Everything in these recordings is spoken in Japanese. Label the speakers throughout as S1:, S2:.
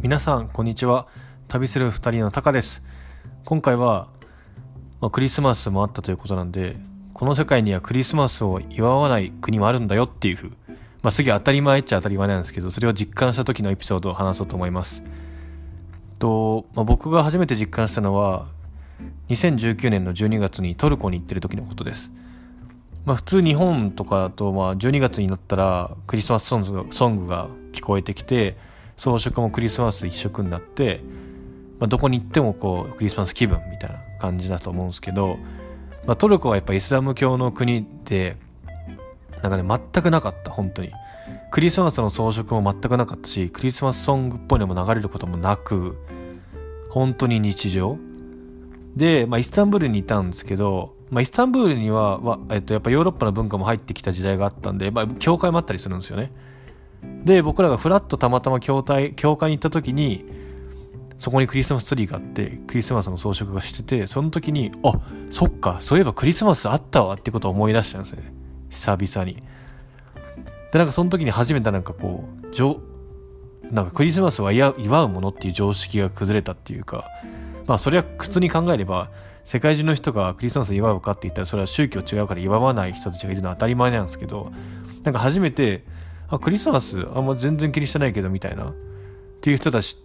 S1: 皆さんこんにちは。旅する二人のタカです。今回は、まあ、クリスマスもあったということなんでこの世界にはクリスマスを祝わない国もあるんだよっていうふうまあ次当たり前っちゃ当たり前なんですけどそれを実感した時のエピソードを話そうと思います。と、まあ、僕が初めて実感したのは2019年の12月にトルコに行ってる時のことです。まあ、普通日本とかだとまあ12月になったらクリスマスソングが聞こえてきて装飾もクリスマス一色になって、まあ、どこに行ってもこうクリスマス気分みたいな感じだと思うんですけど、まあ、トルコはやっぱイスラム教の国でなんかね全くなかった本当にクリスマスの装飾も全くなかったしクリスマスソングっぽいのも流れることもなく本当に日常で、まあ、イスタンブールにいたんですけどまあ、イスタンブールには、まあ、えっと、やっぱヨーロッパの文化も入ってきた時代があったんで、まあ、教会もあったりするんですよね。で、僕らがフラッとたまたま教会、教会に行った時に、そこにクリスマスツリーがあって、クリスマスの装飾がしてて、その時に、あ、そっか、そういえばクリスマスあったわってことを思い出したんですよね。久々に。で、なんかその時に初めてなんかこう、じょなんかクリスマスは祝うものっていう常識が崩れたっていうか、まあそれは普通に考えれば、世界中の人がクリスマス祝うかって言ったらそれは宗教違うから祝わない人たちがいるのは当たり前なんですけどなんか初めてあクリスマスあんま全然気にしてないけどみたいなっていう人たち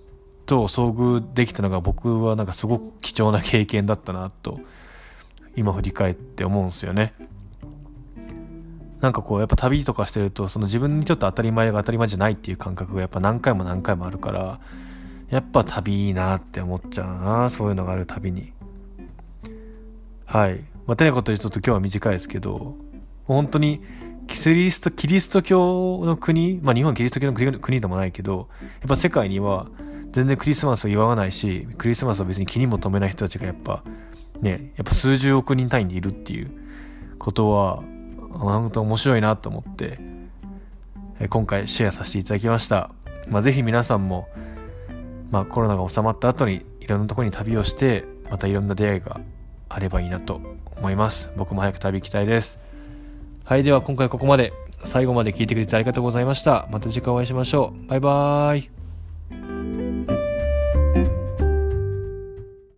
S1: と遭遇できたのが僕はなんかすごく貴重な経験だったなと今振り返って思うんですよね。なんかこうやっぱ旅とかしてるとその自分にとって当たり前が当たり前じゃないっていう感覚がやっぱ何回も何回もあるからやっぱ旅いいなって思っちゃうなそういうのがある旅に。はい。まあ、てなことでちょっと今日は短いですけど、本当に、キリスト、キリスト教の国、まあ、日本はキリスト教の国国でもないけど、やっぱ世界には全然クリスマスを祝わないし、クリスマスを別に気にも留めない人たちがやっぱ、ね、やっぱ数十億人単位でいるっていうことは、本当面白いなと思って、今回シェアさせていただきました。まあ、ぜひ皆さんも、まあ、コロナが収まった後にいろんなとこに旅をして、またいろんな出会いがあればいいなと思います。僕も早く旅行きたいです。はい、では今回ここまで。最後まで聞いてくれてありがとうございました。また次回お会いしましょう。バイバーイ。